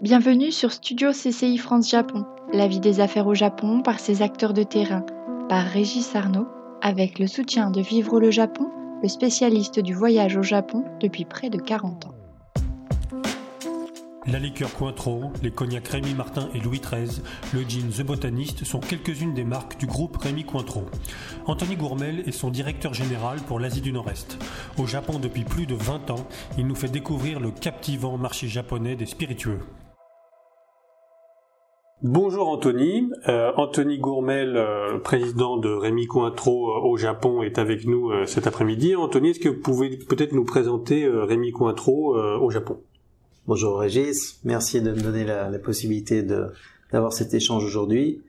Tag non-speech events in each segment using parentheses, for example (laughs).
Bienvenue sur Studio CCI France Japon, la vie des affaires au Japon par ses acteurs de terrain, par Régis Arnaud, avec le soutien de Vivre le Japon, le spécialiste du voyage au Japon depuis près de 40 ans. La liqueur Cointreau, les cognacs Rémy Martin et Louis XIII, le gin The Botanist sont quelques-unes des marques du groupe Rémy Cointreau. Anthony Gourmel est son directeur général pour l'Asie du Nord-Est. Au Japon depuis plus de 20 ans, il nous fait découvrir le captivant marché japonais des spiritueux. Bonjour Anthony. Euh, Anthony Gourmel, euh, président de Rémy Cointreau euh, au Japon, est avec nous cet après-midi. Anthony, est-ce que vous pouvez peut-être nous présenter Rémy Cointreau au Japon? Bonjour Régis, merci de me donner la, possibilité d'avoir cet échange aujourd'hui.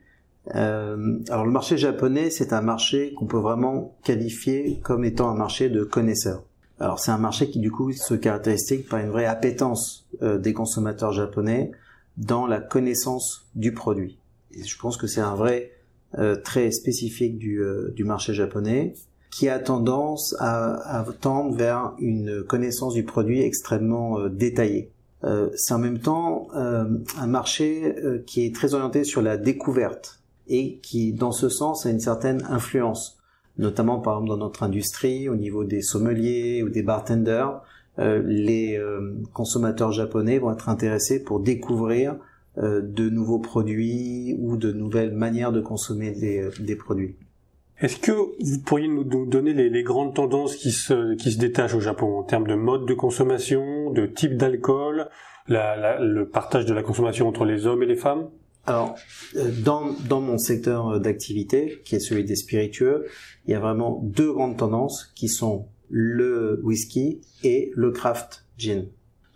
Euh, alors le marché japonais, c'est un marché qu'on peut vraiment qualifier comme étant un marché de connaisseurs. Alors c'est un marché qui du coup se caractérise par une vraie appétence euh, des consommateurs japonais dans la connaissance du produit. Je pense que c'est un vrai euh, trait spécifique du, du marché japonais qui a tendance à, à, tendre vers une connaissance du produit extrêmement détaillée. Euh, c'est en même temps euh, un marché euh, qui est très orienté sur la découverte et qui, dans ce sens, a une certaine influence, notamment par exemple dans notre industrie, au niveau des sommeliers ou des bartenders, les consommateurs japonais vont être intéressés pour découvrir de nouveaux produits ou de nouvelles manières de consommer des, produits. Est-ce que vous pourriez nous donner les, grandes tendances qui se, qui se détachent au Japon en termes de mode de consommation, de type d'alcool, le partage de la consommation entre les hommes et les femmes? Alors, euh, dans, dans mon secteur d'activité, qui est celui des spiritueux, il y a vraiment deux grandes tendances qui sont le whisky et le craft gin.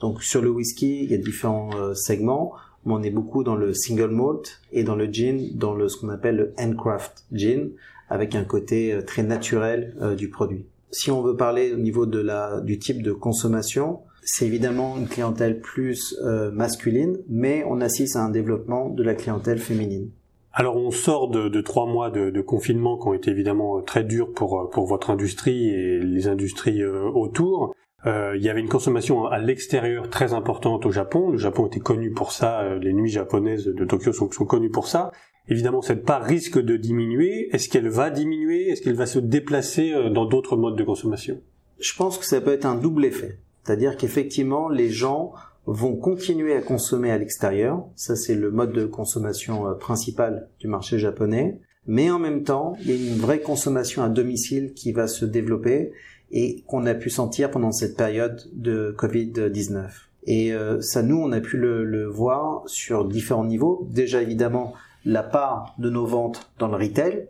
Donc sur le whisky, il y a différents euh, segments. On est beaucoup dans le single malt et dans le gin, dans le ce qu'on appelle le handcraft gin, avec un côté euh, très naturel du produit. Si on veut parler au niveau de la du type de consommation, c'est évidemment une clientèle plus euh, masculine, mais on assiste à un développement de la clientèle féminine. Alors on sort de, trois mois de, confinement qui ont été évidemment euh, très durs pour, euh, pour votre industrie et les industries autour. il y avait une consommation à l'extérieur très importante au Japon. Le Japon était connu pour ça, les nuits japonaises de Tokyo sont, sont connues pour ça. Évidemment, cette part risque de diminuer. Est-ce qu'elle va diminuer? Est-ce qu'elle va se déplacer dans d'autres modes de consommation? Je pense que ça peut être un double effet. C'est-à-dire qu'effectivement, les gens vont continuer à consommer à l'extérieur. Ça, c'est le mode de consommation euh, principal du marché japonais. Mais en même temps, il y a une vraie consommation à domicile qui va se développer et qu'on a pu sentir pendant cette période de Covid-19. Et euh, ça, nous, on a pu le, le, voir sur différents niveaux. Déjà, évidemment, la part de nos ventes dans le retail,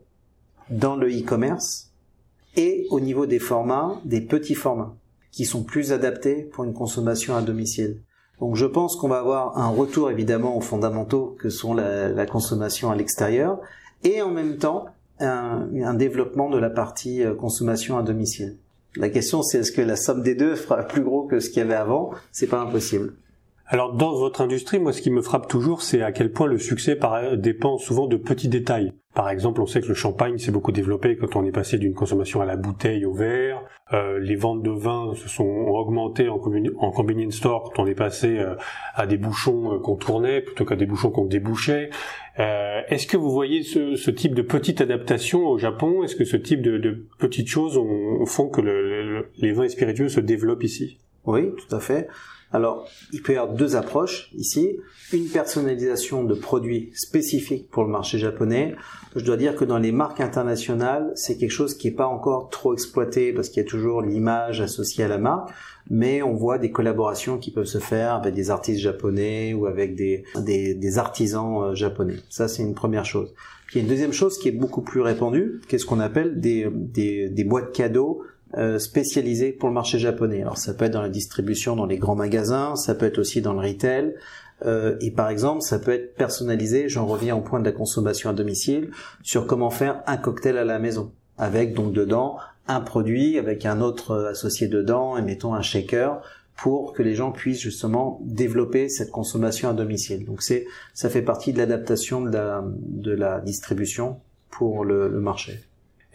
dans le e-commerce et au niveau des formats, des petits formats qui sont plus adaptés pour une consommation à domicile. Donc je pense qu'on va avoir un retour évidemment aux fondamentaux que sont la, consommation à l'extérieur et en même temps un, développement de la partie euh, consommation à domicile. La question c'est est-ce que la somme des deux fera plus gros que ce qu'il y avait avant? C'est pas impossible. Alors dans votre industrie, moi ce qui me frappe toujours, c'est à quel point le succès dépend souvent de petits détails. Par exemple, on sait que le champagne s'est beaucoup développé quand on est passé d'une consommation à la bouteille au verre. Euh, les ventes de vin se sont augmentées en, en convenience store quand on est passé euh, à des bouchons euh, qu'on tournait plutôt qu'à des bouchons qu'on débouchait. Est-ce que vous voyez ce, type de petite adaptation au Japon? Est-ce que ce type de, petites choses font que les vins spiritueux se développent ici? Oui, tout à fait. Alors, il peut y avoir deux approches ici. Une personnalisation de produits spécifiques pour le marché japonais. Je dois dire que dans les marques internationales, c'est quelque chose qui n'est pas encore trop exploité parce qu'il y a toujours l'image associée à la marque. Mais on voit des collaborations qui peuvent se faire avec des artistes japonais ou avec des, des, artisans euh, japonais. Ça, c'est une première chose. Puis il y a une deuxième chose qui est beaucoup plus répandue, qu'est-ce qu'on appelle des, des, des boîtes cadeaux euh, spécialisé pour le marché japonais. Alors ça peut être dans la distribution dans les grands magasins, ça peut être aussi dans le retail. Euh, et par exemple, ça peut être personnalisé, j'en reviens au point de la consommation à domicile, sur comment faire un cocktail à la maison, avec donc dedans un produit, avec un autre associé dedans, et mettons un shaker, pour que les gens puissent justement développer cette consommation à domicile. Donc c'est, ça fait partie de l'adaptation de la, de la distribution pour le, le marché.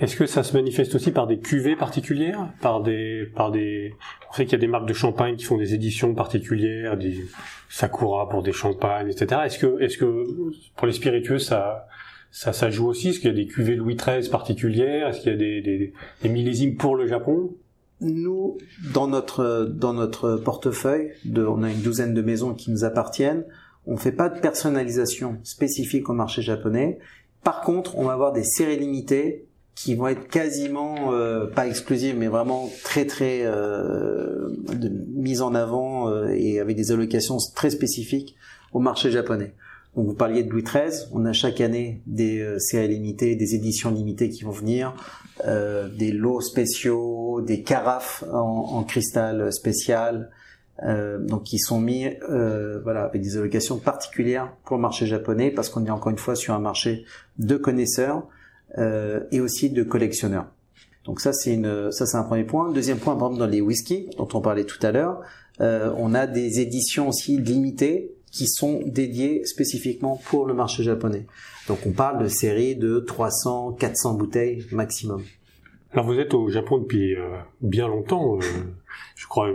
Est-ce que ça se manifeste aussi par des cuvées particulières, par des, par des, on sait qu'il y a des marques de champagne qui font des éditions particulières, des Sakura pour des champagnes, etc. Est-ce que, est-ce que pour les spiritueux ça, ça, joue aussi? Est-ce qu'il y a des cuvées Louis XIII particulières? Est-ce qu'il y a des, des, millésimes pour le Japon? Nous, dans notre dans notre portefeuille, on a une douzaine de maisons qui nous appartiennent. On fait pas de personnalisation spécifique au marché japonais. Par contre, on va avoir des séries limitées qui vont être quasiment euh, pas exclusives mais vraiment très très euh, de, en avant euh, et avec des allocations très spécifiques au marché japonais. Donc vous parliez de Louis XIII, on a chaque année des euh, séries limitées, des éditions limitées qui vont venir, euh, des lots spéciaux, des carafes en, en cristal spécial, donc qui sont mis voilà avec des allocations particulières pour le marché japonais parce qu'on est encore une fois sur un marché de connaisseurs euh, et aussi de collectionneurs. Donc ça c'est une ça c'est un premier point. Deuxième point par exemple dans les whiskies dont on parlait tout à l'heure, euh, on a des éditions aussi limitées qui sont dédiées spécifiquement pour le marché japonais. Donc on parle de séries de 300 400 bouteilles maximum. Alors vous êtes au Japon depuis euh, bien longtemps, euh, je crois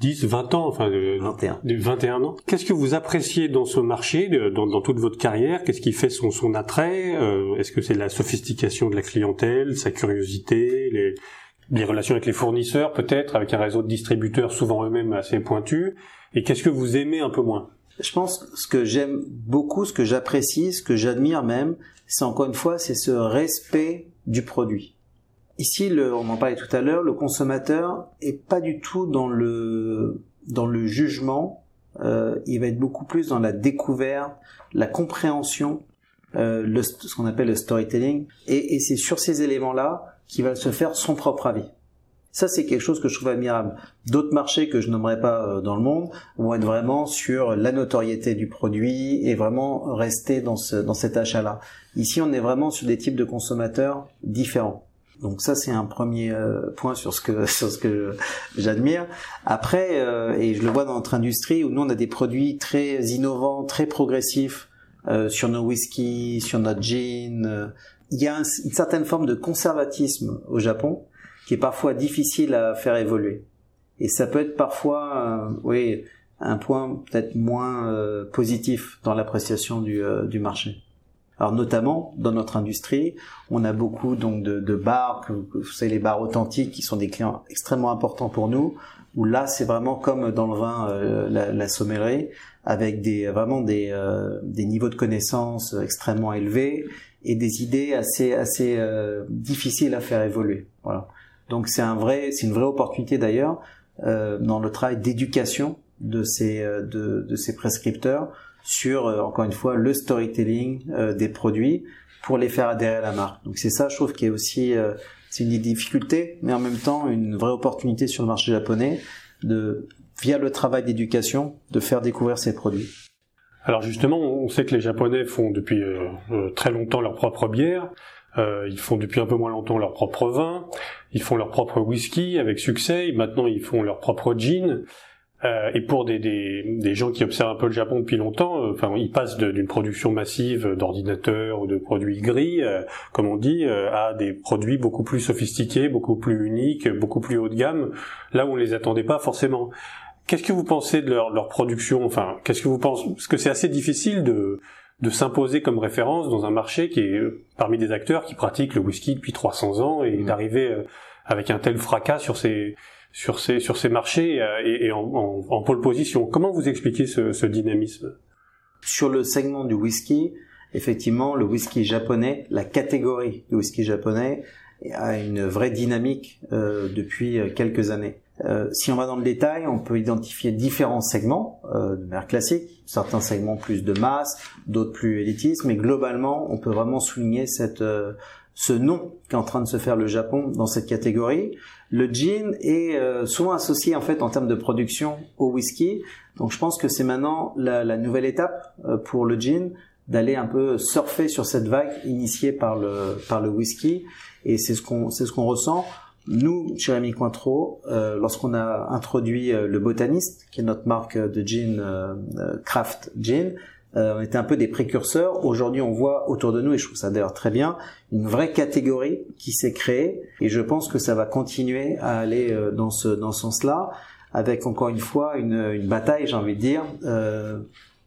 10, 20 ans, enfin de, 21. de 21 ans. Qu'est-ce que vous appréciez dans ce marché, de, dans, dans, toute votre carrière? Qu'est-ce qui fait son, son attrait euh, Est-ce que c'est la sophistication de la clientèle, sa curiosité, les, les relations avec les fournisseurs peut-être, avec un réseau de distributeurs souvent eux-mêmes assez pointus? Et qu'est-ce que vous aimez un peu moins? Je pense que ce que j'aime beaucoup, ce que j'apprécie, ce que j'admire même, c'est encore une fois, c'est ce respect du produit. Ici, le, on en parlait tout à l'heure, le consommateur est pas du tout dans le dans le jugement. Euh, il va être beaucoup plus dans la découverte, la compréhension, euh, le, ce qu'on appelle le storytelling. Et, et c'est sur ces éléments-là qu'il va se faire son propre avis. Ça, c'est quelque chose que je trouve admirable. D'autres marchés que je nommerai pas euh, dans le monde vont être vraiment sur la notoriété du produit et vraiment rester dans, ce, dans cet achat-là. Ici, on est vraiment sur des types de consommateurs différents. Donc ça c'est un premier euh, point sur ce que (laughs) sur ce que j'admire. Après euh, et je le vois dans notre industrie où nous on a des produits très innovants, très progressifs euh, sur nos whisky, sur notre gin. Il y a une certaine forme de conservatisme au Japon qui est parfois difficile à faire évoluer. Et ça peut être parfois oui un point peut-être moins positif dans l'appréciation du, du marché. Alors notamment dans notre industrie, on a beaucoup donc de, de bars, vous savez les bars authentiques qui sont des clients extrêmement importants pour nous. Où là c'est vraiment comme dans le vin, euh, la, la, sommellerie, avec des vraiment des, euh, des niveaux de connaissances extrêmement élevés et des idées assez assez euh, difficiles à faire évoluer. Voilà. Donc c'est un vrai, c'est une vraie opportunité d'ailleurs dans le travail d'éducation de ces de, de ces prescripteurs sur, euh, encore une fois, le storytelling euh, des produits pour les faire adhérer à la marque. Donc c'est ça, je trouve, qui est aussi euh, c'est une difficulté, mais en même temps une vraie opportunité sur le marché japonais de, via le travail d'éducation, de faire découvrir ces produits. Alors justement, on sait que les Japonais font depuis très longtemps leur propre bière. Euh, ils font depuis un peu moins longtemps leur propre vin. Ils font leur propre whisky avec succès. Maintenant, ils font leur propre gin. Euh, et pour des, des, des, gens qui observent un peu le Japon depuis longtemps, euh, enfin, ils passent d'une production massive d'ordinateurs ou de produits gris, euh, comme on dit, à des produits beaucoup plus sophistiqués, beaucoup plus uniques, beaucoup plus haut de gamme, là où on les attendait pas forcément. Qu'est-ce que vous pensez de leur, leur production? Enfin, qu'est-ce que vous pensez? Parce que c'est assez difficile de de s'imposer comme référence dans un marché qui est parmi des acteurs qui pratiquent le whisky depuis 300 ans et mmh. d'arriver avec un tel fracas sur ces sur ces sur ces marchés euh, et, en, pole position. Comment vous expliquez ce, dynamisme? Sur le segment du whisky, effectivement, le whisky japonais, la catégorie du whisky japonais a une vraie dynamique euh, depuis euh, quelques années. Si on va dans le détail, on peut identifier différents segments de mer classique, certains segments plus de masse, d'autres plus élitistes, mais globalement, on peut vraiment souligner cette ce nom qu'est en train de se faire le Japon dans cette catégorie. Le gin est euh, souvent associé en fait en termes de production au whisky. Donc je pense que c'est maintenant la, la, nouvelle étape euh, pour le gin d'aller un peu surfer sur cette vague initiée par le par le whisky et c'est ce qu'on c'est ce qu'on ressent. Nous, chez Rémi Cointreau, euh, lorsqu'on a introduit le Botaniste, qui est notre marque de gin craft gin, Euh, on était un peu des précurseurs. Aujourd'hui, on voit autour de nous, et je trouve ça d'ailleurs très bien, une vraie catégorie qui s'est créée. Et je pense que ça va continuer à aller euh, dans ce dans ce sens-là, avec encore une fois une, une bataille, j'ai envie de dire, euh,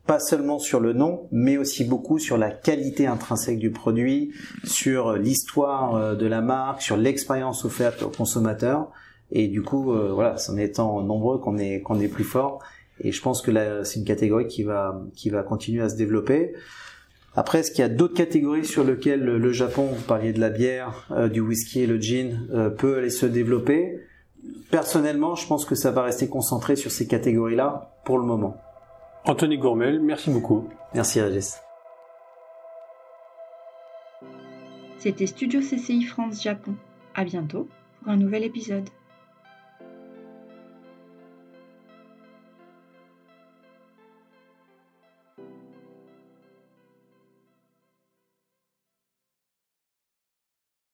pas seulement sur le nom, mais aussi beaucoup sur la qualité intrinsèque du produit, sur l'histoire euh, de la marque, sur l'expérience offerte aux consommateurs. Et du coup, euh, voilà, c'est en étant nombreux qu'on est qu'on est plus fort. Et je pense que là, c'est une catégorie qui va qui va continuer à se développer. Après, est-ce qu'il y a d'autres catégories sur lesquelles le Japon, vous parliez de la bière, euh, du whisky et le gin, euh, peut aller se développer? Personnellement, je pense que ça va rester concentré sur ces catégories-là pour le moment. Anthony Gourmel, merci beaucoup. Merci Régis. C'était Studio CCI France Japon. À bientôt pour un nouvel épisode.